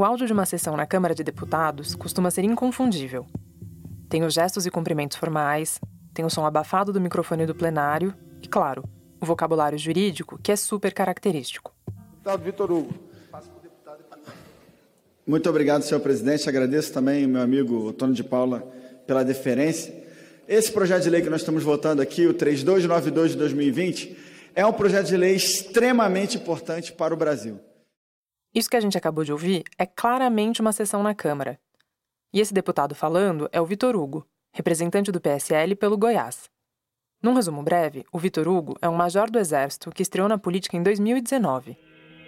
O áudio de uma sessão na Câmara de Deputados costuma ser inconfundível. Tem os gestos e cumprimentos formais, tem o som abafado do microfone do plenário e, claro, o vocabulário jurídico que é super característico. Deputado Vitor Hugo. Muito obrigado, senhor presidente. Agradeço também meu amigo Antônio de Paula pela deferência. Esse projeto de lei que nós estamos votando aqui, o 3292 de 2020, é um projeto de lei extremamente importante para o Brasil. Isso que a gente acabou de ouvir é claramente uma sessão na Câmara. E esse deputado falando é o Vitor Hugo, representante do PSL pelo Goiás. Num resumo breve, o Vitor Hugo é um major do Exército que estreou na política em 2019.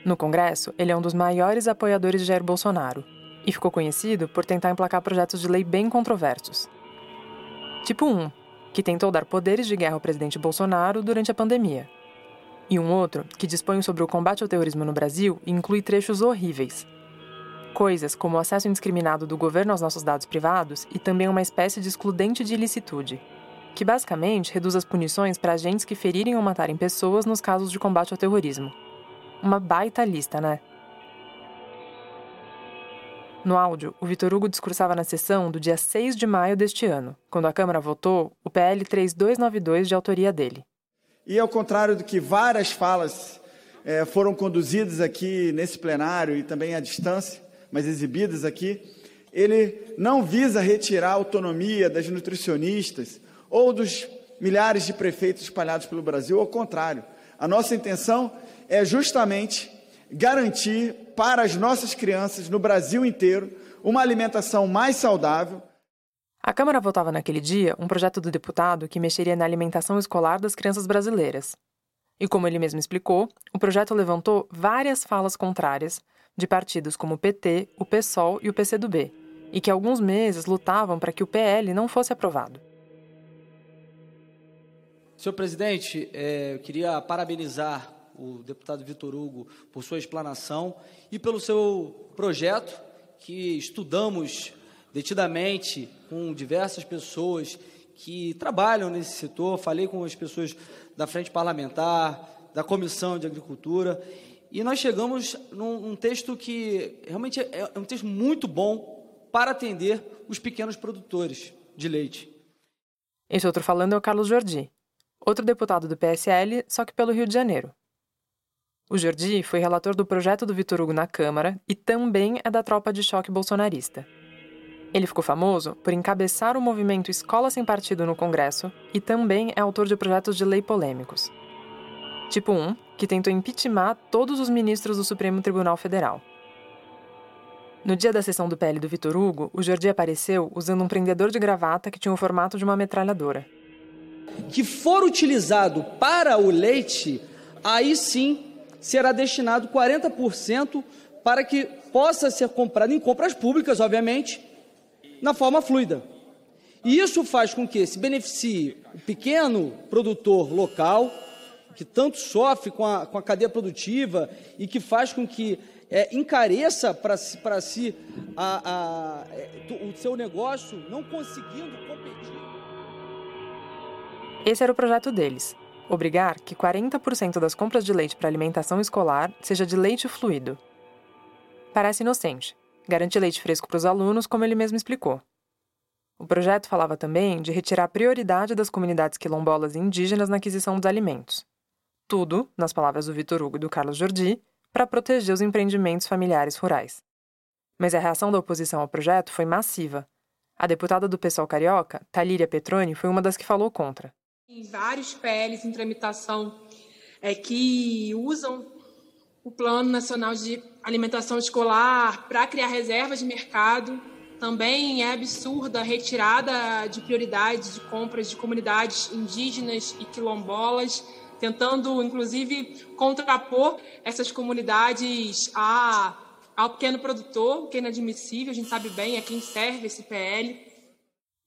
No Congresso, ele é um dos maiores apoiadores de Jair Bolsonaro e ficou conhecido por tentar emplacar projetos de lei bem controversos. Tipo 1, que tentou dar poderes de guerra ao presidente Bolsonaro durante a pandemia. E um outro, que dispõe sobre o combate ao terrorismo no Brasil e inclui trechos horríveis. Coisas como o acesso indiscriminado do governo aos nossos dados privados e também uma espécie de excludente de ilicitude, que basicamente reduz as punições para agentes que ferirem ou matarem pessoas nos casos de combate ao terrorismo. Uma baita lista, né? No áudio, o Vitor Hugo discursava na sessão do dia 6 de maio deste ano, quando a Câmara votou o PL 3292 de autoria dele. E ao contrário do que várias falas é, foram conduzidas aqui nesse plenário e também à distância, mas exibidas aqui, ele não visa retirar a autonomia das nutricionistas ou dos milhares de prefeitos espalhados pelo Brasil, ao contrário. A nossa intenção é justamente garantir para as nossas crianças no Brasil inteiro uma alimentação mais saudável. A Câmara votava naquele dia um projeto do deputado que mexeria na alimentação escolar das crianças brasileiras. E como ele mesmo explicou, o projeto levantou várias falas contrárias de partidos como o PT, o PSOL e o PCdoB, e que alguns meses lutavam para que o PL não fosse aprovado. Senhor presidente, é, eu queria parabenizar o deputado Vitor Hugo por sua explanação e pelo seu projeto que estudamos detidamente com diversas pessoas que trabalham nesse setor. Falei com as pessoas da frente parlamentar, da comissão de agricultura e nós chegamos num, num texto que realmente é, é um texto muito bom para atender os pequenos produtores de leite. Esse outro falando é o Carlos Jordi, outro deputado do PSL, só que pelo Rio de Janeiro. O Jordi foi relator do projeto do Vitor Hugo na Câmara e também é da tropa de choque bolsonarista. Ele ficou famoso por encabeçar o movimento Escola Sem Partido no Congresso e também é autor de projetos de lei polêmicos. Tipo 1, que tentou impeachment todos os ministros do Supremo Tribunal Federal. No dia da sessão do PL do Vitor Hugo, o Jordi apareceu usando um prendedor de gravata que tinha o formato de uma metralhadora. Que for utilizado para o leite, aí sim será destinado 40% para que possa ser comprado em compras públicas, obviamente, na forma fluida. E isso faz com que se beneficie o pequeno produtor local, que tanto sofre com a, com a cadeia produtiva e que faz com que é, encareça para si, si a, a, é, o seu negócio, não conseguindo competir. Esse era o projeto deles obrigar que 40% das compras de leite para alimentação escolar seja de leite fluido. Parece inocente. Garante leite fresco para os alunos, como ele mesmo explicou. O projeto falava também de retirar prioridade das comunidades quilombolas e indígenas na aquisição dos alimentos. Tudo, nas palavras do Vitor Hugo e do Carlos Jordi, para proteger os empreendimentos familiares rurais. Mas a reação da oposição ao projeto foi massiva. A deputada do PSOL carioca, Talíria Petroni, foi uma das que falou contra. Em vários PLs em tramitação é, que usam o Plano Nacional de Alimentação Escolar para criar reservas de mercado. Também é absurda a retirada de prioridade de compras de comunidades indígenas e quilombolas, tentando, inclusive, contrapor essas comunidades a, ao pequeno produtor, o que é inadmissível, a gente sabe bem a quem serve esse PL.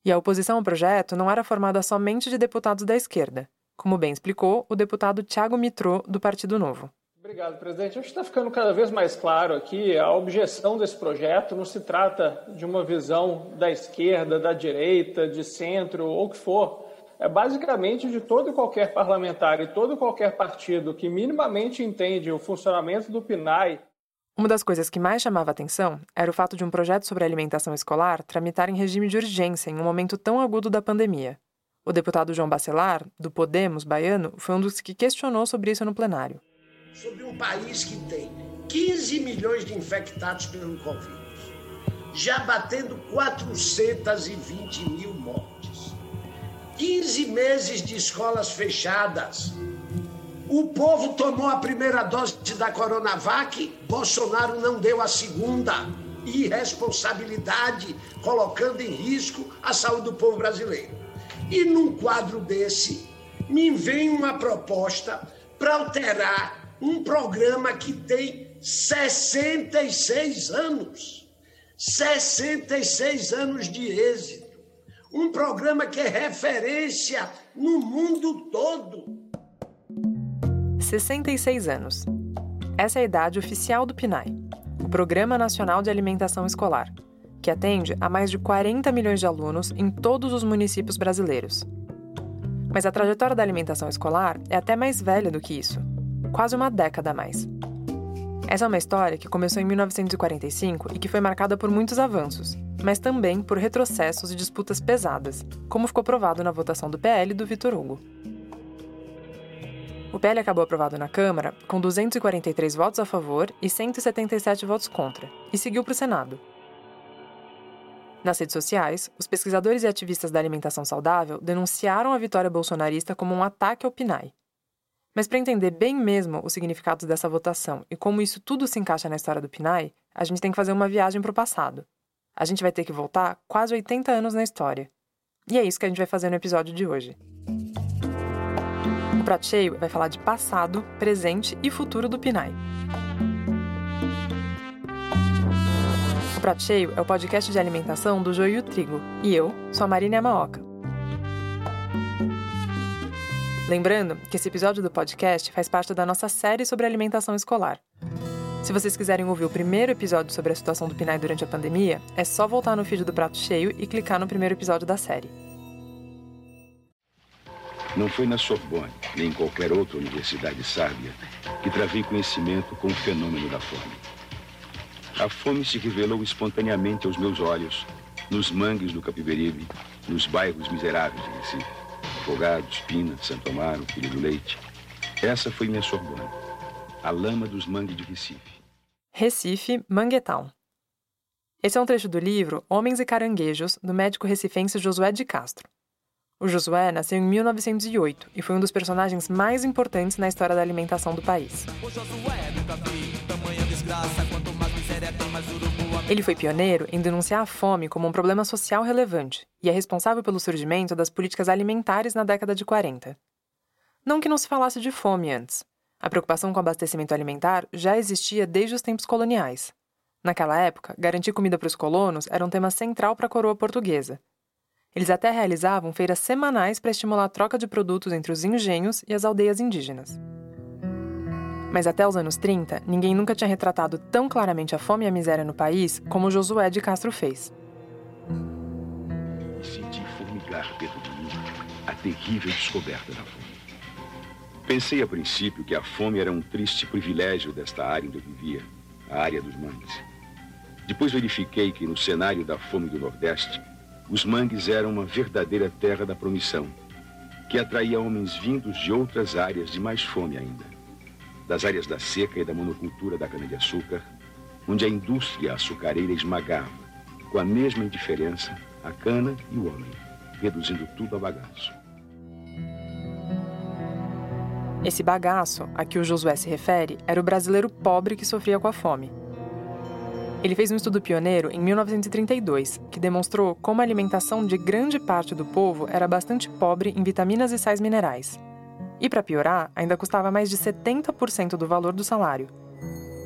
E a oposição ao projeto não era formada somente de deputados da esquerda, como bem explicou o deputado Tiago Mitrô, do Partido Novo. Obrigado, presidente. Acho que está ficando cada vez mais claro aqui a objeção desse projeto não se trata de uma visão da esquerda, da direita, de centro ou o que for. é basicamente de todo e qualquer parlamentar e todo e qualquer partido que minimamente entende o funcionamento do PNAE. Uma das coisas que mais chamava atenção era o fato de um projeto sobre alimentação escolar tramitar em regime de urgência em um momento tão agudo da pandemia. O deputado João Bacelar, do Podemos baiano, foi um dos que questionou sobre isso no plenário. Sobre um país que tem 15 milhões de infectados pelo Covid, já batendo 420 mil mortes, 15 meses de escolas fechadas. O povo tomou a primeira dose da Coronavac, Bolsonaro não deu a segunda. Irresponsabilidade, colocando em risco a saúde do povo brasileiro. E num quadro desse, me vem uma proposta para alterar um programa que tem 66 anos. 66 anos de êxito. Um programa que é referência no mundo todo. 66 anos. Essa é a idade oficial do PNAE, o Programa Nacional de Alimentação Escolar que atende a mais de 40 milhões de alunos em todos os municípios brasileiros. Mas a trajetória da alimentação escolar é até mais velha do que isso quase uma década a mais. Essa é uma história que começou em 1945 e que foi marcada por muitos avanços, mas também por retrocessos e disputas pesadas, como ficou provado na votação do PL do Vitor Hugo. O PL acabou aprovado na Câmara com 243 votos a favor e 177 votos contra, e seguiu para o Senado, nas redes sociais, os pesquisadores e ativistas da alimentação saudável denunciaram a vitória bolsonarista como um ataque ao PNAE. Mas para entender bem mesmo o significado dessa votação e como isso tudo se encaixa na história do PNAE, a gente tem que fazer uma viagem para o passado. A gente vai ter que voltar quase 80 anos na história. E é isso que a gente vai fazer no episódio de hoje. O Prato Cheio vai falar de passado, presente e futuro do PNAE. Prato Cheio é o podcast de alimentação do Joio Trigo. E eu sou a Marina Amaoka. Lembrando que esse episódio do podcast faz parte da nossa série sobre alimentação escolar. Se vocês quiserem ouvir o primeiro episódio sobre a situação do PNAE durante a pandemia, é só voltar no feed do Prato Cheio e clicar no primeiro episódio da série. Não foi na Sorbonne, nem em qualquer outra universidade sábia, que travei conhecimento com o fenômeno da fome. A fome se revelou espontaneamente aos meus olhos, nos mangues do Capiberibe, nos bairros miseráveis de Recife. Afogados, Pina, Santo Amaro, Filho do Leite. Essa foi minha Sorbonne, a lama dos mangues de Recife. Recife, Manguetown. Esse é um trecho do livro Homens e Caranguejos, do médico recifense Josué de Castro. O Josué nasceu em 1908 e foi um dos personagens mais importantes na história da alimentação do país. Ele foi pioneiro em denunciar a fome como um problema social relevante e é responsável pelo surgimento das políticas alimentares na década de 40. Não que não se falasse de fome antes. A preocupação com o abastecimento alimentar já existia desde os tempos coloniais. Naquela época, garantir comida para os colonos era um tema central para a coroa portuguesa. Eles até realizavam feiras semanais para estimular a troca de produtos entre os engenhos e as aldeias indígenas. Mas até os anos 30, ninguém nunca tinha retratado tão claramente a fome e a miséria no país como Josué de Castro fez. Senti formigar de mim a terrível descoberta da fome. Pensei a princípio que a fome era um triste privilégio desta área onde eu vivia, a área dos mangues. Depois verifiquei que no cenário da fome do Nordeste, os mangues eram uma verdadeira terra da promissão, que atraía homens vindos de outras áreas de mais fome ainda das áreas da seca e da monocultura da cana-de-açúcar, onde a indústria açucareira esmagava, com a mesma indiferença, a cana e o homem, reduzindo tudo a bagaço. Esse bagaço a que o Josué se refere era o brasileiro pobre que sofria com a fome. Ele fez um estudo pioneiro em 1932, que demonstrou como a alimentação de grande parte do povo era bastante pobre em vitaminas e sais minerais. E para piorar, ainda custava mais de 70% do valor do salário.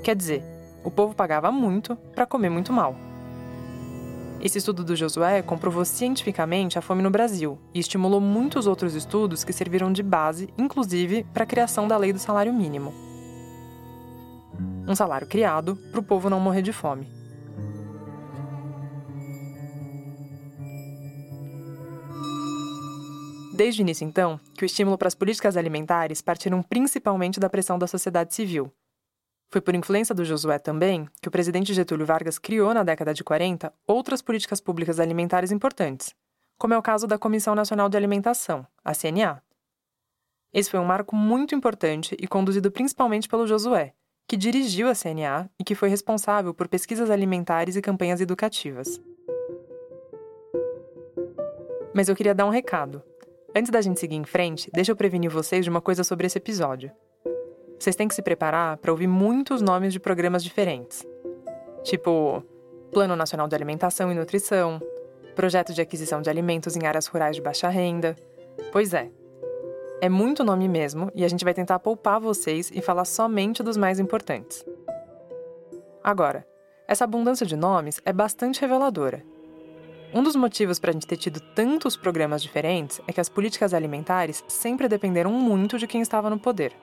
Quer dizer, o povo pagava muito para comer muito mal. Esse estudo do Josué comprovou cientificamente a fome no Brasil e estimulou muitos outros estudos que serviram de base, inclusive, para a criação da lei do salário mínimo. Um salário criado para o povo não morrer de fome. Desde o início, então, que o estímulo para as políticas alimentares partiram principalmente da pressão da sociedade civil. Foi por influência do Josué também que o presidente Getúlio Vargas criou na década de 40 outras políticas públicas alimentares importantes, como é o caso da Comissão Nacional de Alimentação, a CNA. Esse foi um marco muito importante e conduzido principalmente pelo Josué, que dirigiu a CNA e que foi responsável por pesquisas alimentares e campanhas educativas. Mas eu queria dar um recado. Antes da gente seguir em frente, deixa eu prevenir vocês de uma coisa sobre esse episódio. Vocês têm que se preparar para ouvir muitos nomes de programas diferentes. Tipo, Plano Nacional de Alimentação e Nutrição, Projeto de Aquisição de Alimentos em Áreas Rurais de Baixa Renda. Pois é. É muito nome mesmo e a gente vai tentar poupar vocês e falar somente dos mais importantes. Agora, essa abundância de nomes é bastante reveladora um dos motivos para a gente ter tido tantos programas diferentes é que as políticas alimentares sempre dependeram muito de quem estava no poder.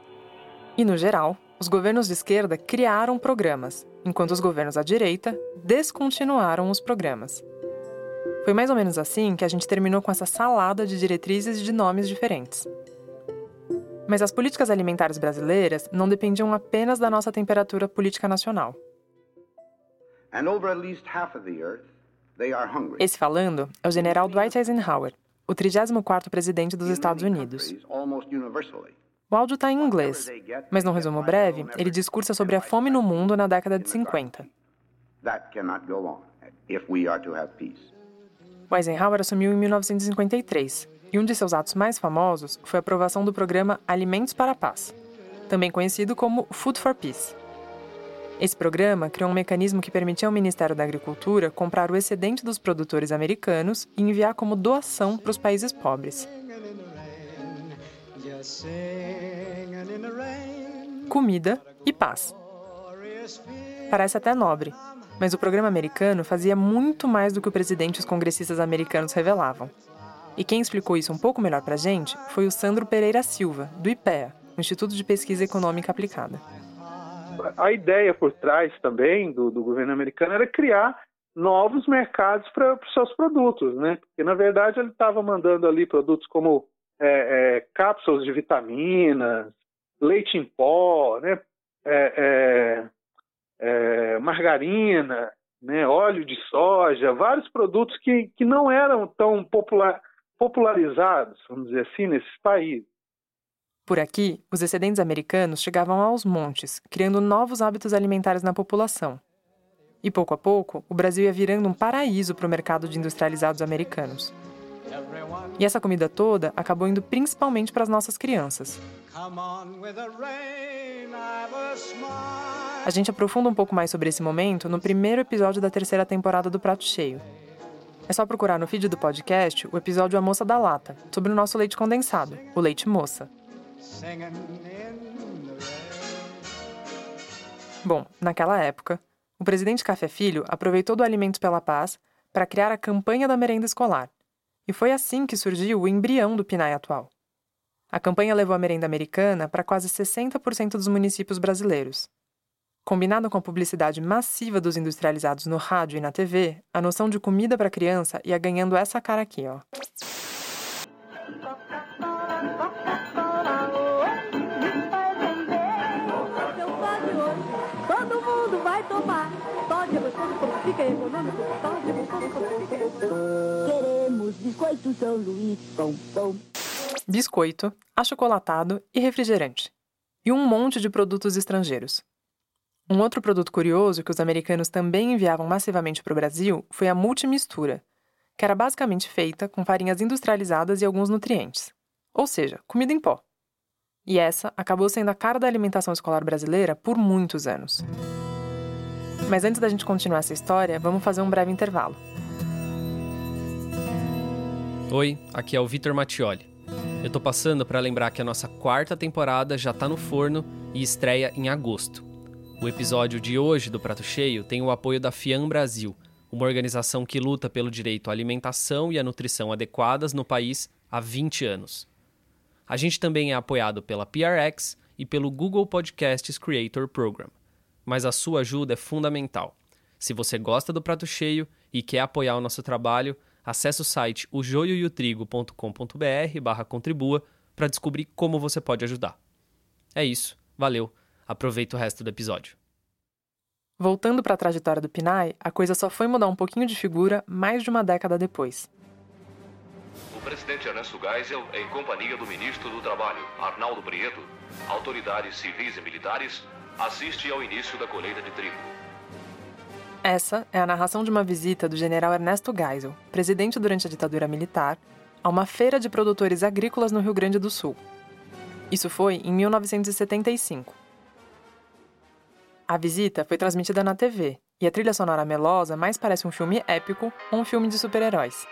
E, no geral, os governos de esquerda criaram programas, enquanto os governos à direita descontinuaram os programas. Foi mais ou menos assim que a gente terminou com essa salada de diretrizes de nomes diferentes. Mas as políticas alimentares brasileiras não dependiam apenas da nossa temperatura política nacional. And over at least half of the earth, esse falando é o general Dwight Eisenhower, o 34º presidente dos Estados Unidos. O áudio está em inglês, mas num resumo breve, ele discursa sobre a fome no mundo na década de 50. O Eisenhower assumiu em 1953, e um de seus atos mais famosos foi a aprovação do programa Alimentos para a Paz, também conhecido como Food for Peace. Esse programa criou um mecanismo que permitia ao Ministério da Agricultura comprar o excedente dos produtores americanos e enviar como doação para os países pobres. Comida e paz. Parece até nobre, mas o programa americano fazia muito mais do que o presidente e os congressistas americanos revelavam. E quem explicou isso um pouco melhor para a gente foi o Sandro Pereira Silva, do IPEA, Instituto de Pesquisa Econômica Aplicada a ideia por trás também do, do governo americano era criar novos mercados para os seus produtos, né? Porque na verdade ele estava mandando ali produtos como é, é, cápsulas de vitaminas, leite em pó, né? É, é, é, margarina, né? óleo de soja, vários produtos que, que não eram tão popular, popularizados, vamos dizer assim, nesses países. Por aqui, os excedentes americanos chegavam aos montes, criando novos hábitos alimentares na população. E pouco a pouco, o Brasil ia virando um paraíso para o mercado de industrializados americanos. E essa comida toda acabou indo principalmente para as nossas crianças. A gente aprofunda um pouco mais sobre esse momento no primeiro episódio da terceira temporada do Prato Cheio. É só procurar no feed do podcast o episódio A Moça da Lata, sobre o nosso leite condensado, o leite moça. Bom, naquela época, o presidente Café Filho aproveitou do Alimentos pela Paz para criar a campanha da merenda escolar. E foi assim que surgiu o embrião do PNAE atual. A campanha levou a merenda americana para quase 60% dos municípios brasileiros. Combinado com a publicidade massiva dos industrializados no rádio e na TV, a noção de comida para criança ia ganhando essa cara aqui, ó. Fica Queremos biscoito São Luís, pão, pão. Biscoito, achocolatado e refrigerante. E um monte de produtos estrangeiros. Um outro produto curioso que os americanos também enviavam massivamente para o Brasil foi a multimistura, que era basicamente feita com farinhas industrializadas e alguns nutrientes. Ou seja, comida em pó. E essa acabou sendo a cara da alimentação escolar brasileira por muitos anos. Mas antes da gente continuar essa história, vamos fazer um breve intervalo. Oi, aqui é o Vitor Mattioli. Eu tô passando para lembrar que a nossa quarta temporada já tá no forno e estreia em agosto. O episódio de hoje do Prato Cheio tem o apoio da FIAM Brasil, uma organização que luta pelo direito à alimentação e à nutrição adequadas no país há 20 anos. A gente também é apoiado pela PRX e pelo Google Podcasts Creator Program mas a sua ajuda é fundamental. Se você gosta do prato cheio e quer apoiar o nosso trabalho, Acesse o site ojoioeotrigo.com.br barra contribua para descobrir como você pode ajudar. É isso, valeu, aproveita o resto do episódio. Voltando para a trajetória do Pinay, a coisa só foi mudar um pouquinho de figura mais de uma década depois. O presidente Ernesto Geisel, em companhia do ministro do Trabalho, Arnaldo Prieto, autoridades civis e militares, assiste ao início da colheita de trigo. Essa é a narração de uma visita do general Ernesto Geisel, presidente durante a ditadura militar, a uma feira de produtores agrícolas no Rio Grande do Sul. Isso foi em 1975. A visita foi transmitida na TV e a trilha sonora melosa mais parece um filme épico ou um filme de super-heróis.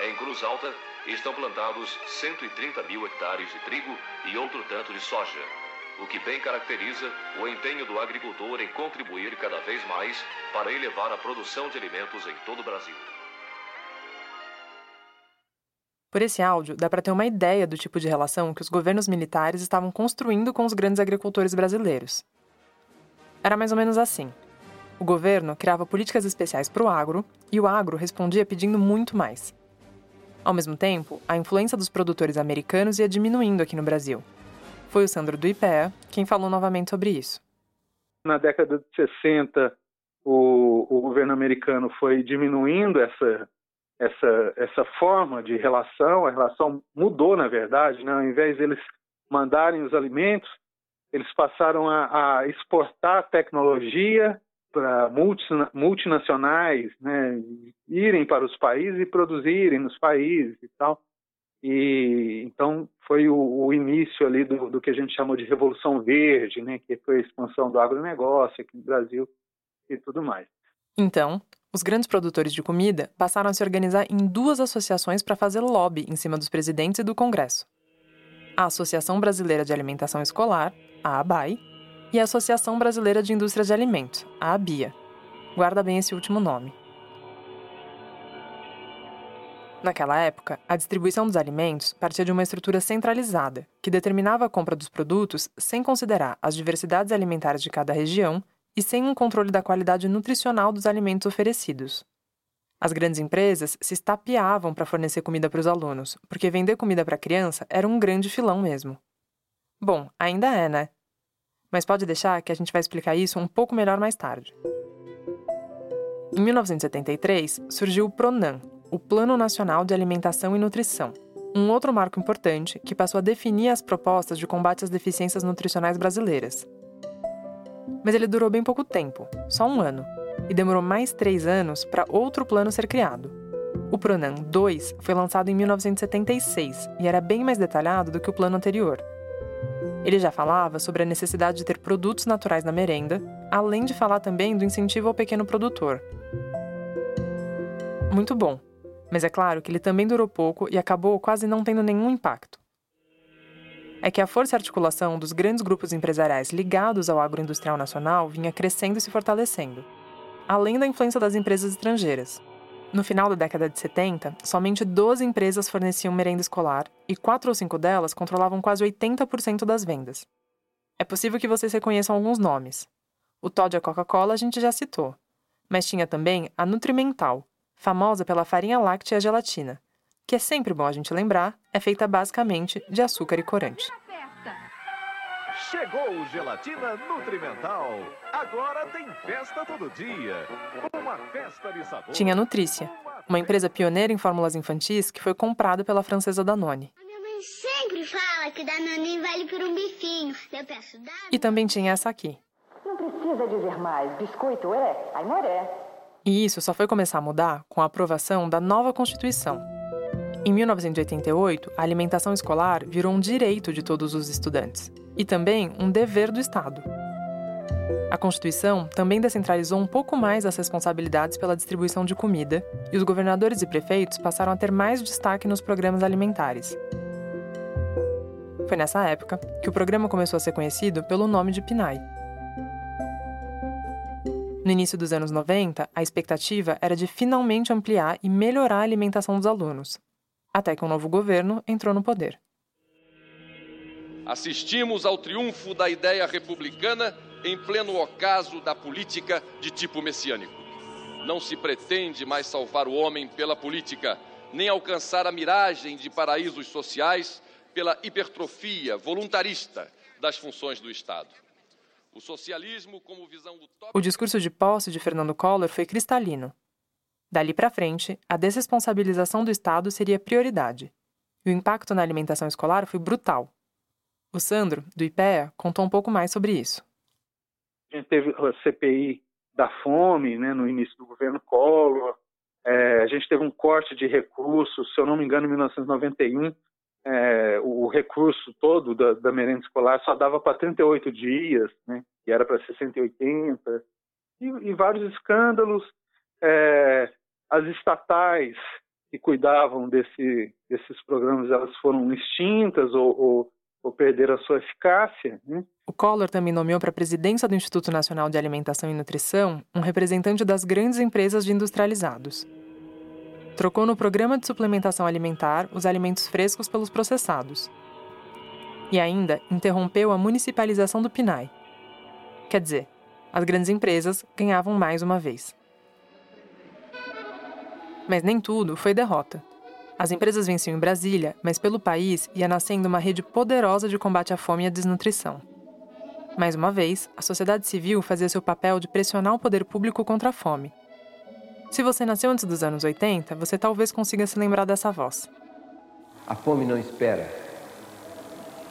Em Cruz Alta estão plantados 130 mil hectares de trigo e outro tanto de soja, o que bem caracteriza o empenho do agricultor em contribuir cada vez mais para elevar a produção de alimentos em todo o Brasil. Por esse áudio, dá para ter uma ideia do tipo de relação que os governos militares estavam construindo com os grandes agricultores brasileiros. Era mais ou menos assim. O governo criava políticas especiais para o agro e o agro respondia pedindo muito mais. Ao mesmo tempo, a influência dos produtores americanos ia diminuindo aqui no Brasil. Foi o Sandro do IPEA quem falou novamente sobre isso. Na década de 60, o, o governo americano foi diminuindo essa essa, essa forma de relação, a relação mudou, na verdade, né? ao invés de eles mandarem os alimentos, eles passaram a, a exportar tecnologia para multinacionais né? irem para os países e produzirem nos países e tal. E então foi o, o início ali do, do, que a gente chamou de Revolução Verde, né? que foi a expansão do agronegócio aqui no Brasil e tudo mais. Então, os grandes produtores de comida passaram a se organizar em duas associações para fazer lobby em cima dos presidentes e do Congresso: a Associação Brasileira de Alimentação Escolar, a ABAI, e a Associação Brasileira de Indústria de Alimentos, a ABIA. Guarda bem esse último nome. Naquela época, a distribuição dos alimentos partia de uma estrutura centralizada, que determinava a compra dos produtos sem considerar as diversidades alimentares de cada região e sem um controle da qualidade nutricional dos alimentos oferecidos. As grandes empresas se estapeavam para fornecer comida para os alunos, porque vender comida para criança era um grande filão mesmo. Bom, ainda é, né? Mas pode deixar que a gente vai explicar isso um pouco melhor mais tarde. Em 1973, surgiu o PRONAM, o Plano Nacional de Alimentação e Nutrição, um outro marco importante que passou a definir as propostas de combate às deficiências nutricionais brasileiras, mas ele durou bem pouco tempo só um ano e demorou mais três anos para outro plano ser criado. O Pronan 2 foi lançado em 1976 e era bem mais detalhado do que o plano anterior. Ele já falava sobre a necessidade de ter produtos naturais na merenda, além de falar também do incentivo ao pequeno produtor. Muito bom, mas é claro que ele também durou pouco e acabou quase não tendo nenhum impacto é que a força e articulação dos grandes grupos empresariais ligados ao agroindustrial nacional vinha crescendo e se fortalecendo, além da influência das empresas estrangeiras. No final da década de 70, somente 12 empresas forneciam merenda escolar e 4 ou 5 delas controlavam quase 80% das vendas. É possível que vocês reconheçam alguns nomes. O Todd e a Coca-Cola a gente já citou, mas tinha também a Nutrimental, famosa pela farinha láctea e a gelatina, que é sempre bom a gente lembrar, é feita basicamente de açúcar e corante. Chegou Gelatina Nutrimental. Agora tem festa todo dia. Uma festa de sabor. Tinha Nutrícia, uma empresa pioneira em fórmulas infantis que foi comprada pela francesa Danone. A minha mãe sempre fala que Danone vale por um bifinho. Eu peço Danone. E também tinha essa aqui. Não precisa dizer mais. Biscoito é, Aimoré. E isso só foi começar a mudar com a aprovação da nova Constituição, em 1988, a alimentação escolar virou um direito de todos os estudantes e também um dever do Estado. A Constituição também descentralizou um pouco mais as responsabilidades pela distribuição de comida e os governadores e prefeitos passaram a ter mais destaque nos programas alimentares. Foi nessa época que o programa começou a ser conhecido pelo nome de PNAE. No início dos anos 90, a expectativa era de finalmente ampliar e melhorar a alimentação dos alunos, até que um novo governo entrou no poder. Assistimos ao triunfo da ideia republicana em pleno ocaso da política de tipo messiânico. Não se pretende mais salvar o homem pela política, nem alcançar a miragem de paraísos sociais pela hipertrofia voluntarista das funções do Estado. O socialismo como visão utópica... O discurso de posse de Fernando Collor foi cristalino. Dali para frente, a desresponsabilização do Estado seria prioridade. E o impacto na alimentação escolar foi brutal. O Sandro, do IPEA, contou um pouco mais sobre isso. A gente teve a CPI da fome né, no início do governo Collor, é, a gente teve um corte de recursos, se eu não me engano, em 1991, é, o recurso todo da, da merenda escolar só dava para 38 dias, né, e era para 60 e 80, e, e vários escândalos. É, as estatais que cuidavam desse, desses programas, elas foram extintas ou, ou, ou perderam a sua eficácia. Né? O Collor também nomeou para a presidência do Instituto Nacional de Alimentação e Nutrição um representante das grandes empresas de industrializados. Trocou no programa de suplementação alimentar os alimentos frescos pelos processados. E ainda interrompeu a municipalização do PNAE. Quer dizer, as grandes empresas ganhavam mais uma vez. Mas nem tudo foi derrota. As empresas venciam em Brasília, mas pelo país ia nascendo uma rede poderosa de combate à fome e à desnutrição. Mais uma vez, a sociedade civil fazia seu papel de pressionar o poder público contra a fome se você nasceu antes dos anos 80, você talvez consiga se lembrar dessa voz. A fome não espera.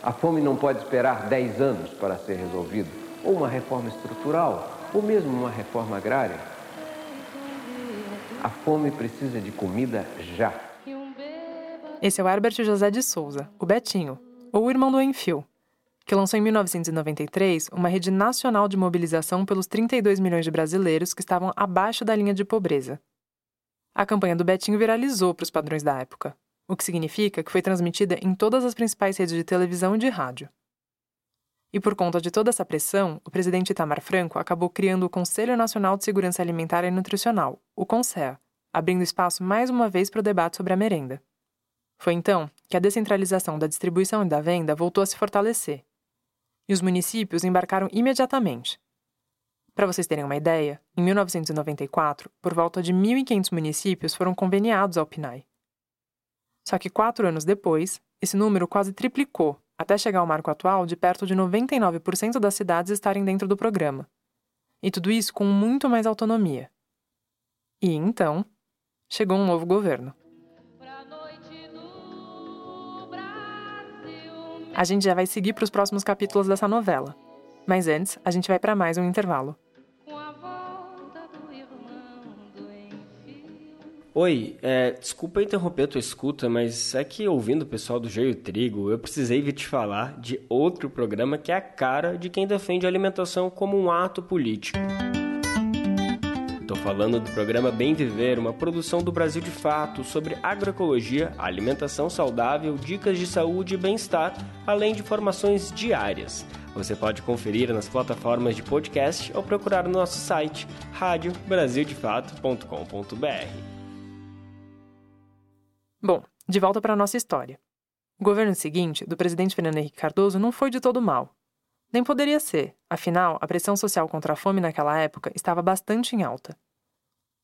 A fome não pode esperar 10 anos para ser resolvida, ou uma reforma estrutural, ou mesmo uma reforma agrária. A fome precisa de comida já. Esse é o Herbert José de Souza, o Betinho, ou o irmão do Enfio, que lançou em 1993 uma rede nacional de mobilização pelos 32 milhões de brasileiros que estavam abaixo da linha de pobreza. A campanha do Betinho viralizou para os padrões da época, o que significa que foi transmitida em todas as principais redes de televisão e de rádio. E por conta de toda essa pressão, o presidente Itamar Franco acabou criando o Conselho Nacional de Segurança Alimentar e Nutricional, o CONSEA, abrindo espaço mais uma vez para o debate sobre a merenda. Foi então que a descentralização da distribuição e da venda voltou a se fortalecer e os municípios embarcaram imediatamente. Para vocês terem uma ideia, em 1994, por volta de 1.500 municípios foram conveniados ao PNAE. Só que quatro anos depois, esse número quase triplicou, até chegar ao marco atual de perto de 99% das cidades estarem dentro do programa. E tudo isso com muito mais autonomia. E então, chegou um novo governo. A gente já vai seguir para os próximos capítulos dessa novela. Mas antes, a gente vai para mais um intervalo. Oi, é, desculpa interromper a tua escuta, mas é que ouvindo o pessoal do Joio Trigo, eu precisei vir te falar de outro programa que é a cara de quem defende a alimentação como um ato político. Estou falando do programa Bem Viver, uma produção do Brasil de Fato sobre agroecologia, alimentação saudável, dicas de saúde e bem-estar, além de informações diárias. Você pode conferir nas plataformas de podcast ou procurar no nosso site radiobrasildefato.com.br. Bom, de volta para a nossa história. O governo seguinte, do presidente Fernando Henrique Cardoso, não foi de todo mal. Nem poderia ser, afinal, a pressão social contra a fome naquela época estava bastante em alta.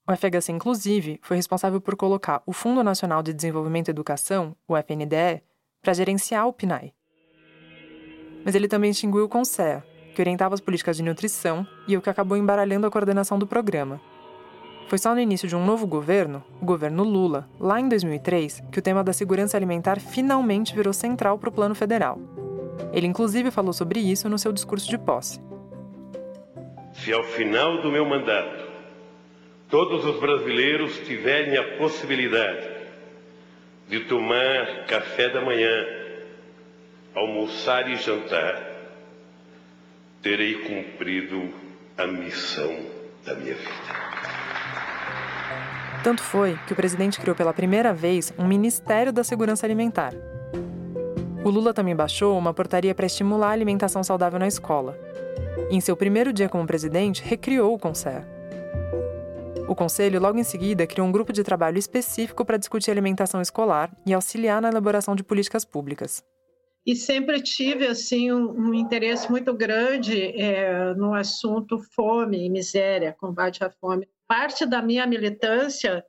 O FHC, inclusive, foi responsável por colocar o Fundo Nacional de Desenvolvimento e Educação, o FNDE, para gerenciar o PNAE. Mas ele também extinguiu o CONSEA, que orientava as políticas de nutrição e o que acabou embaralhando a coordenação do programa. Foi só no início de um novo governo, o governo Lula, lá em 2003, que o tema da segurança alimentar finalmente virou central para o plano federal. Ele, inclusive, falou sobre isso no seu discurso de posse. Se ao final do meu mandato todos os brasileiros tiverem a possibilidade de tomar café da manhã, almoçar e jantar, terei cumprido a missão da minha vida. Tanto foi que o presidente criou pela primeira vez um Ministério da Segurança Alimentar, o Lula também baixou uma portaria para estimular a alimentação saudável na escola. em seu primeiro dia como presidente, recriou o Conselho. O Conselho, logo em seguida, criou um grupo de trabalho específico para discutir alimentação escolar e auxiliar na elaboração de políticas públicas. E sempre tive assim um, um interesse muito grande é, no assunto fome e miséria, combate à fome parte da minha militância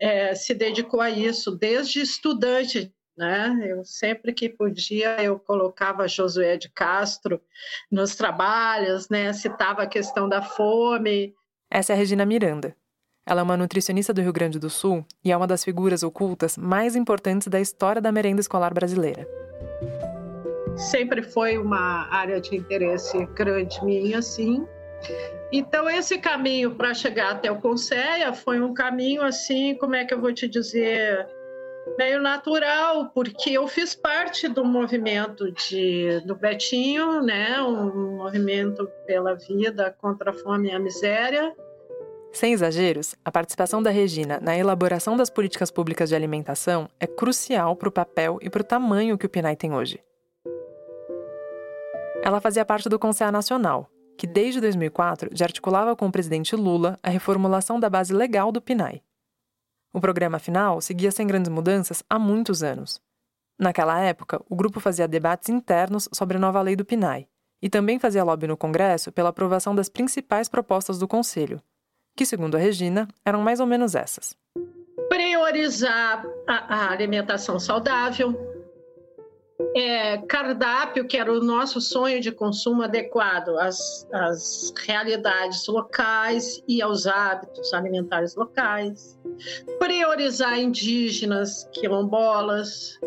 é, se dedicou a isso, desde estudante. Né? Eu sempre que podia eu colocava Josué de Castro nos trabalhos, né? Citava a questão da fome. Essa é a Regina Miranda. Ela é uma nutricionista do Rio Grande do Sul e é uma das figuras ocultas mais importantes da história da merenda escolar brasileira. Sempre foi uma área de interesse grande minha, sim. Então, esse caminho para chegar até o Conceia foi um caminho assim, como é que eu vou te dizer, meio natural, porque eu fiz parte do movimento de, do Betinho, né? um movimento pela vida contra a fome e a miséria. Sem exageros, a participação da Regina na elaboração das políticas públicas de alimentação é crucial para o papel e para o tamanho que o PNAE tem hoje. Ela fazia parte do Conselho Nacional, que desde 2004 já articulava com o presidente Lula a reformulação da base legal do PNAE. O programa final seguia sem grandes mudanças há muitos anos. Naquela época, o grupo fazia debates internos sobre a nova lei do PNAE e também fazia lobby no Congresso pela aprovação das principais propostas do Conselho, que, segundo a Regina, eram mais ou menos essas: priorizar a, alimentação saudável, é, cardápio, que era o nosso sonho de consumo adequado às, às realidades locais e aos hábitos alimentares locais, priorizar indígenas, quilombolas,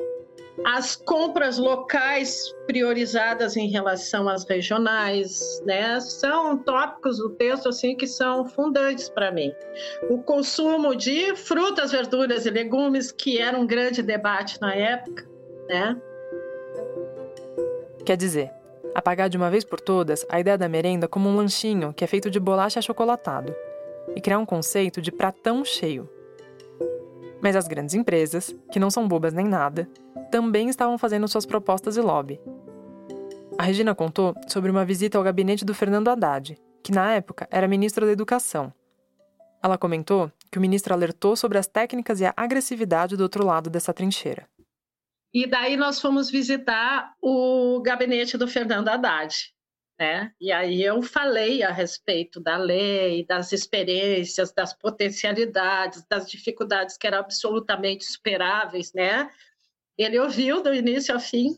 as compras locais priorizadas em relação às regionais, né? São tópicos do texto assim que são fundantes para mim. O consumo de frutas, verduras e legumes, que era um grande debate na época, né? Quer dizer, apagar de uma vez por todas a ideia da merenda como um lanchinho que é feito de bolacha achocolatado e criar um conceito de pratão cheio. Mas as grandes empresas, que não são bobas nem nada, também estavam fazendo suas propostas de lobby. A Regina contou sobre uma visita ao gabinete do Fernando Haddad, que na época era ministro da Educação. Ela comentou que o ministro alertou sobre as técnicas e a agressividade do outro lado dessa trincheira. E daí nós fomos visitar o gabinete do Fernando Haddad. Né? E aí eu falei a respeito da lei, das experiências, das potencialidades, das dificuldades que eram absolutamente superáveis, né? Ele ouviu do início ao fim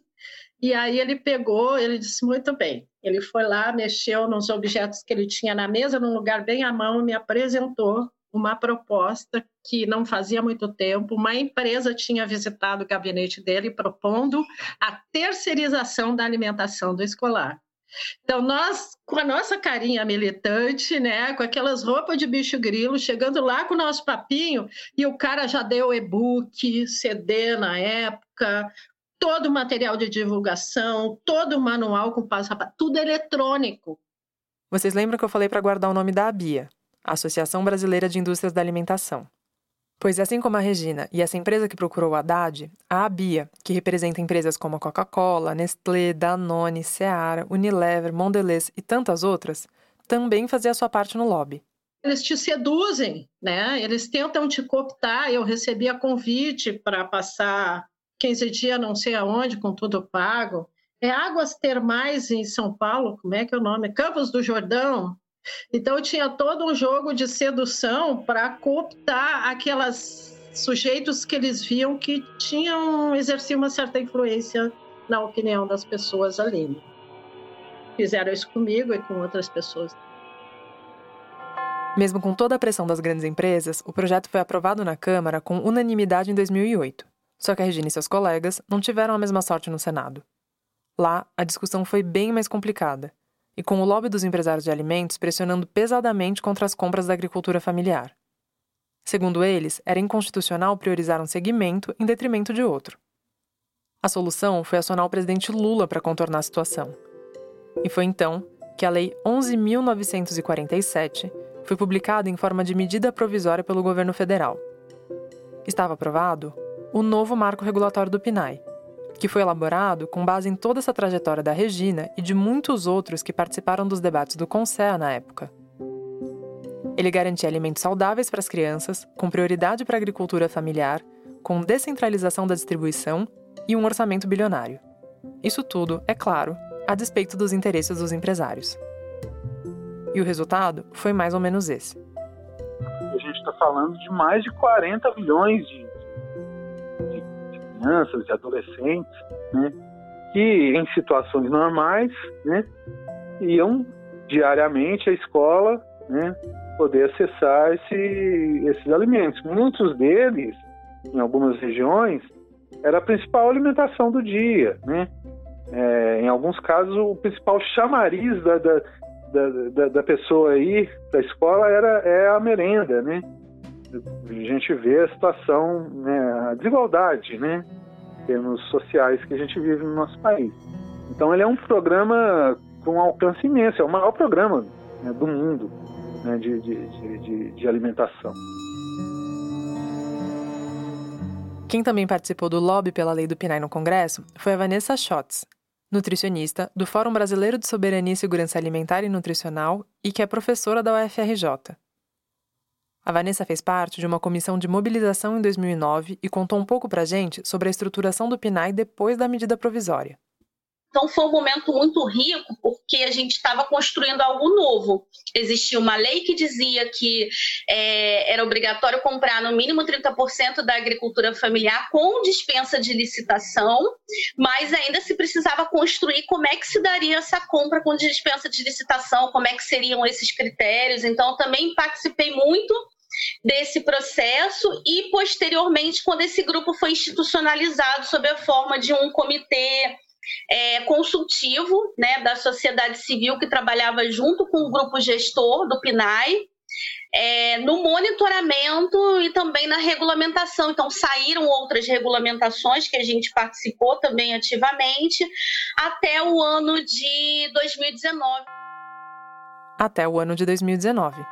e aí ele pegou, ele disse muito bem. Ele foi lá, mexeu nos objetos que ele tinha na mesa, num lugar bem à mão, me apresentou uma proposta que não fazia muito tempo, uma empresa tinha visitado o gabinete dele propondo a terceirização da alimentação do escolar. Então, nós, com a nossa carinha militante, né, com aquelas roupas de bicho grilo, chegando lá com o nosso papinho, e o cara já deu e-book, CD na época, todo o material de divulgação, todo o manual com passo a passo, tudo eletrônico. Vocês lembram que eu falei para guardar o nome da Bia? Associação Brasileira de Indústrias da Alimentação. Pois assim como a Regina e essa empresa que procurou o Haddad, a ABIA, que representa empresas como a Coca-Cola, Nestlé, Danone, Seara, Unilever, Mondelez e tantas outras, também fazia sua parte no lobby. Eles te seduzem, né? Eles tentam te cooptar. Eu recebia convite para passar 15 dias não sei aonde, com tudo pago. É Águas Termais em São Paulo, como é que é o nome? Campos do Jordão, então tinha todo um jogo de sedução para cooptar aquelas sujeitos que eles viam que tinham exercido uma certa influência na opinião das pessoas ali. Fizeram isso comigo e com outras pessoas. Mesmo com toda a pressão das grandes empresas, o projeto foi aprovado na Câmara com unanimidade em 2008. Só que a Regina e seus colegas não tiveram a mesma sorte no Senado. Lá, a discussão foi bem mais complicada e com o lobby dos empresários de alimentos pressionando pesadamente contra as compras da agricultura familiar. Segundo eles, era inconstitucional priorizar um segmento em detrimento de outro. A solução foi acionar o presidente Lula para contornar a situação. E foi então que a Lei 11.947 foi publicada em forma de medida provisória pelo governo federal. Estava aprovado o novo marco regulatório do PNAE, que foi elaborado com base em toda essa trajetória da Regina e de muitos outros que participaram dos debates do CONSEA na época. Ele garantia alimentos saudáveis para as crianças, com prioridade para a agricultura familiar, com descentralização da distribuição e um orçamento bilionário. Isso tudo, é claro, a despeito dos interesses dos empresários. E o resultado foi mais ou menos esse. gente está falando de mais de 40 milhões de, de, de crianças, de adolescentes, né, que em situações normais, né, iam diariamente à escola, né, poder acessar esse, esses alimentos. Muitos deles, em algumas regiões, era a principal alimentação do dia, né? É, em alguns casos, o principal chamariz da, da, da, da pessoa aí da escola era é a merenda, né? A gente vê a situação, né, a desigualdade, né, em termos sociais que a gente vive no nosso país. Então, ele é um programa com alcance imenso, é o maior programa né, do mundo né, de, de, de, de alimentação. Quem também participou do lobby pela lei do PNAE no Congresso foi a Vanessa Schotz, nutricionista do Fórum Brasileiro de Soberania e Segurança Alimentar e Nutricional e que é professora da UFRJ. A Vanessa fez parte de uma comissão de mobilização em 2009 e contou um pouco pra gente sobre a estruturação do PNAE depois da medida provisória. Então foi um momento muito rico porque a gente estava construindo algo novo. Existia uma lei que dizia que é, era obrigatório comprar no mínimo 30% da agricultura familiar com dispensa de licitação, mas ainda se precisava construir como é que se daria essa compra com dispensa de licitação, como é que seriam esses critérios. Então também participei muito desse processo e posteriormente quando esse grupo foi institucionalizado sob a forma de um comitê é, consultivo né, da sociedade civil que trabalhava junto com o grupo gestor do PNAE, é, no monitoramento e também na regulamentação. Então, saíram outras regulamentações que a gente participou também ativamente até o ano de 2019. Até o ano de 2019.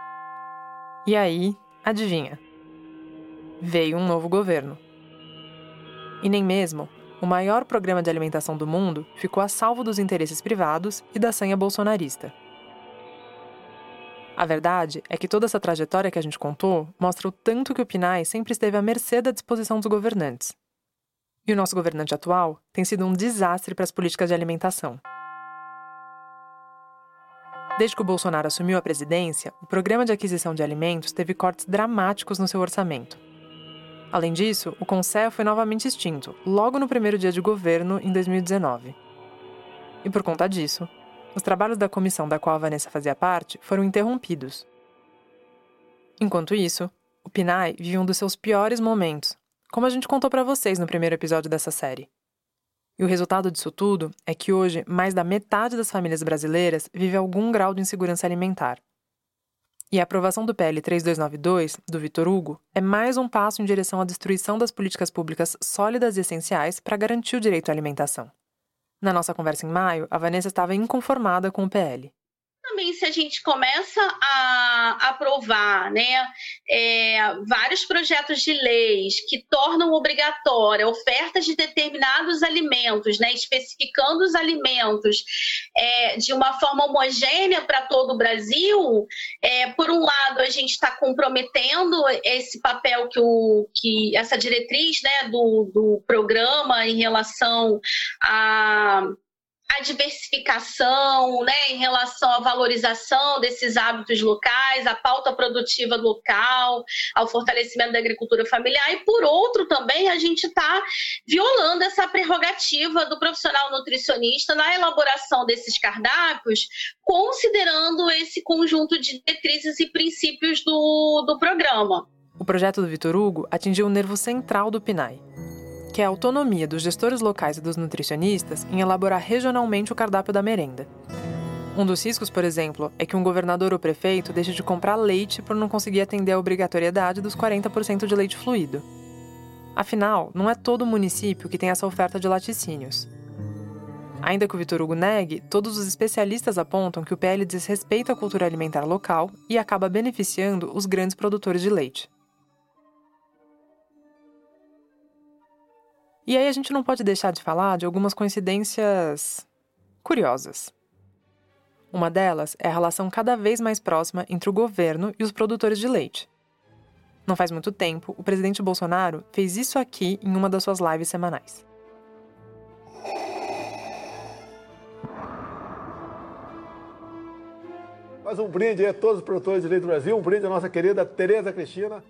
E aí, adivinha? Veio um novo governo. E nem mesmo o maior programa de alimentação do mundo ficou a salvo dos interesses privados e da sanha bolsonarista. A verdade é que toda essa trajetória que a gente contou mostra o tanto que o PNAE sempre esteve à mercê da disposição dos governantes. E o nosso governante atual tem sido um desastre para as políticas de alimentação. Desde que o Bolsonaro assumiu a presidência, o programa de aquisição de alimentos teve cortes dramáticos no seu orçamento. Além disso, o Conselho foi novamente extinto, logo no primeiro dia de governo, em 2019. E por conta disso, os trabalhos da comissão da qual a Vanessa fazia parte foram interrompidos. Enquanto isso, o PNAE vive um dos seus piores momentos, como a gente contou para vocês no primeiro episódio dessa série. E o resultado disso tudo é que hoje mais da metade das famílias brasileiras vive algum grau de insegurança alimentar. E a aprovação do PL 3292, do Vitor Hugo, é mais um passo em direção à destruição das políticas públicas sólidas e essenciais para garantir o direito à alimentação. Na nossa conversa em maio, a Vanessa estava inconformada com o PL também se a gente começa a aprovar né, é, vários projetos de leis que tornam obrigatória ofertas de determinados alimentos, né, especificando os alimentos é, de uma forma homogênea para todo o Brasil, é, por um lado a gente está comprometendo esse papel que, o, que essa diretriz né, do, do programa em relação a a diversificação, né, em relação à valorização desses hábitos locais, a pauta produtiva local, ao fortalecimento da agricultura familiar, e por outro também a gente está violando essa prerrogativa do profissional nutricionista na elaboração desses cardápios, considerando esse conjunto de diretrizes e princípios do, do programa. O projeto do Vitor Hugo atingiu o nervo central do PNAE que é a autonomia dos gestores locais e dos nutricionistas em elaborar regionalmente o cardápio da merenda. Um dos riscos, por exemplo, é que um governador ou prefeito deixe de comprar leite por não conseguir atender a obrigatoriedade dos 40% de leite fluido. Afinal, não é todo município que tem essa oferta de laticínios. Ainda que o Vitor Hugo negue, todos os especialistas apontam que o PL desrespeita a cultura alimentar local e acaba beneficiando os grandes produtores de leite. E aí a gente não pode deixar de falar de algumas coincidências curiosas. Uma delas é a relação cada vez mais próxima entre o governo e os produtores de leite. Não faz muito tempo, o presidente Bolsonaro fez isso aqui em uma das suas lives semanais. Mas um brinde a todos os produtores de leite do Brasil, um brinde à nossa querida Tereza Cristina.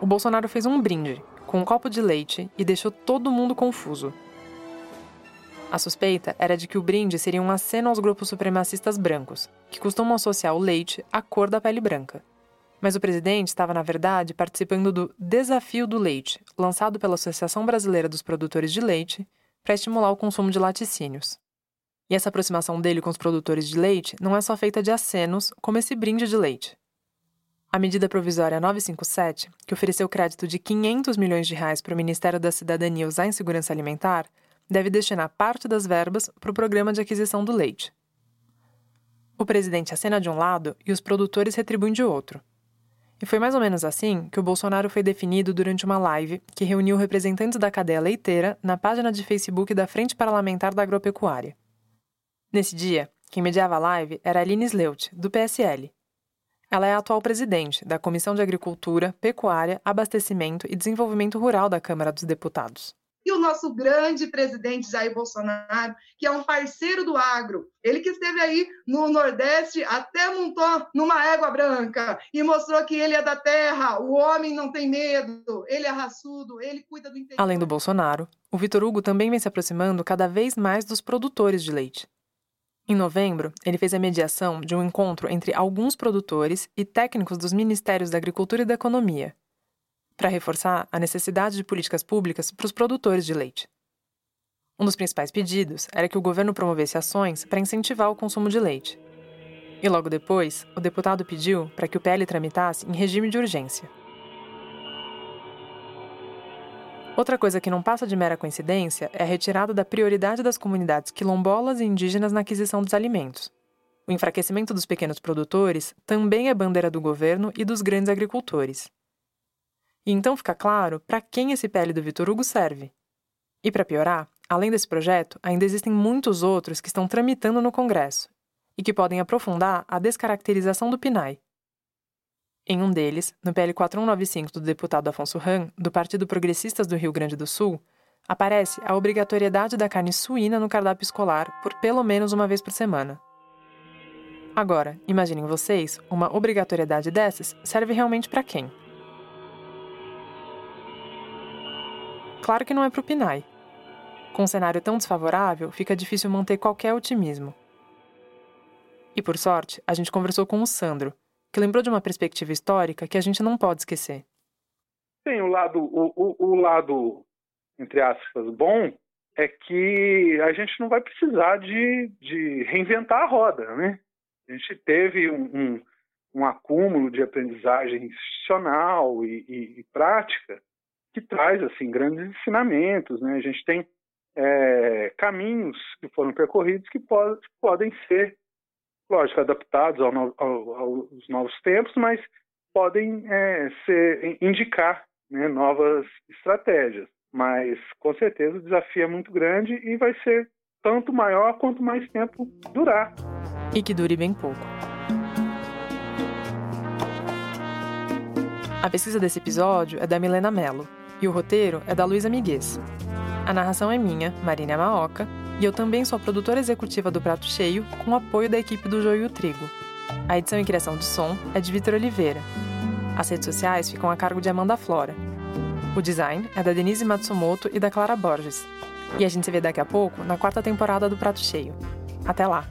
O Bolsonaro fez um brinde com um copo de leite e deixou todo mundo confuso. A suspeita era de que o brinde seria um aceno aos grupos supremacistas brancos, que costumam associar o leite à cor da pele branca. Mas o presidente estava, na verdade, participando do Desafio do Leite, lançado pela Associação Brasileira dos Produtores de Leite, para estimular o consumo de laticínios. E essa aproximação dele com os produtores de leite não é só feita de acenos, como esse brinde de leite. A medida provisória 957, que ofereceu crédito de 500 milhões de reais para o Ministério da Cidadania usar em segurança alimentar, deve destinar parte das verbas para o programa de aquisição do leite. O presidente acena de um lado e os produtores retribuem de outro. E foi mais ou menos assim que o Bolsonaro foi definido durante uma live que reuniu representantes da cadeia leiteira na página de Facebook da Frente Parlamentar da Agropecuária. Nesse dia, quem mediava a live era Aline Sleut, do PSL. Ela é a atual presidente da Comissão de Agricultura, Pecuária, Abastecimento e Desenvolvimento Rural da Câmara dos Deputados e o nosso grande presidente Jair Bolsonaro, que é um parceiro do agro. Ele que esteve aí no Nordeste, até montou numa égua branca e mostrou que ele é da terra, o homem não tem medo, ele é raçudo, ele cuida do interior. Além do Bolsonaro, o Vitor Hugo também vem se aproximando cada vez mais dos produtores de leite. Em novembro, ele fez a mediação de um encontro entre alguns produtores e técnicos dos Ministérios da Agricultura e da Economia, para reforçar a necessidade de políticas públicas para os produtores de leite. Um dos principais pedidos era que o governo promovesse ações para incentivar o consumo de leite. E logo depois, o deputado pediu para que o PL tramitasse em regime de urgência. Outra coisa que não passa de mera coincidência é a retirada da prioridade das comunidades quilombolas e indígenas na aquisição dos alimentos. O enfraquecimento dos pequenos produtores também é bandeira do governo e dos grandes agricultores. E então fica claro para quem esse PL do Vitor Hugo serve. E para piorar, além desse projeto, ainda existem muitos outros que estão tramitando no Congresso e que podem aprofundar a descaracterização do PNAE. Em um deles, no PL 4195 do deputado Afonso Ram, do Partido Progressistas do Rio Grande do Sul, aparece a obrigatoriedade da carne suína no cardápio escolar por pelo menos uma vez por semana. Agora, imaginem vocês, uma obrigatoriedade dessas serve realmente para quem? Claro que não é para o PNAE. Com um cenário tão desfavorável, fica difícil manter qualquer otimismo. E por sorte, a gente conversou com o Sandro, que lembrou de uma perspectiva histórica que a gente não pode esquecer. Tem o lado, o, o, o lado, entre aspas, bom, é que a gente não vai precisar de, de reinventar a roda, né? A gente teve um, um, um acúmulo de aprendizagem institucional e, e, e prática que traz assim grandes ensinamentos, né? A gente tem é, caminhos que foram percorridos que pode, podem ser, lógico, adaptados ao ao, aos novos tempos, mas podem é, ser, indicar né, novas estratégias. Mas, com certeza, o desafio é muito grande e vai ser tanto maior quanto mais tempo durar. E que dure bem pouco. A pesquisa desse episódio é da Milena Mello e o roteiro é da Luísa Miguez. A narração é minha, Marina Maoca, e eu também sou a produtora executiva do Prato Cheio, com o apoio da equipe do Joio e Trigo. A edição e criação de som é de Vitor Oliveira. As redes sociais ficam a cargo de Amanda Flora. O design é da Denise Matsumoto e da Clara Borges. E a gente se vê daqui a pouco na quarta temporada do Prato Cheio. Até lá!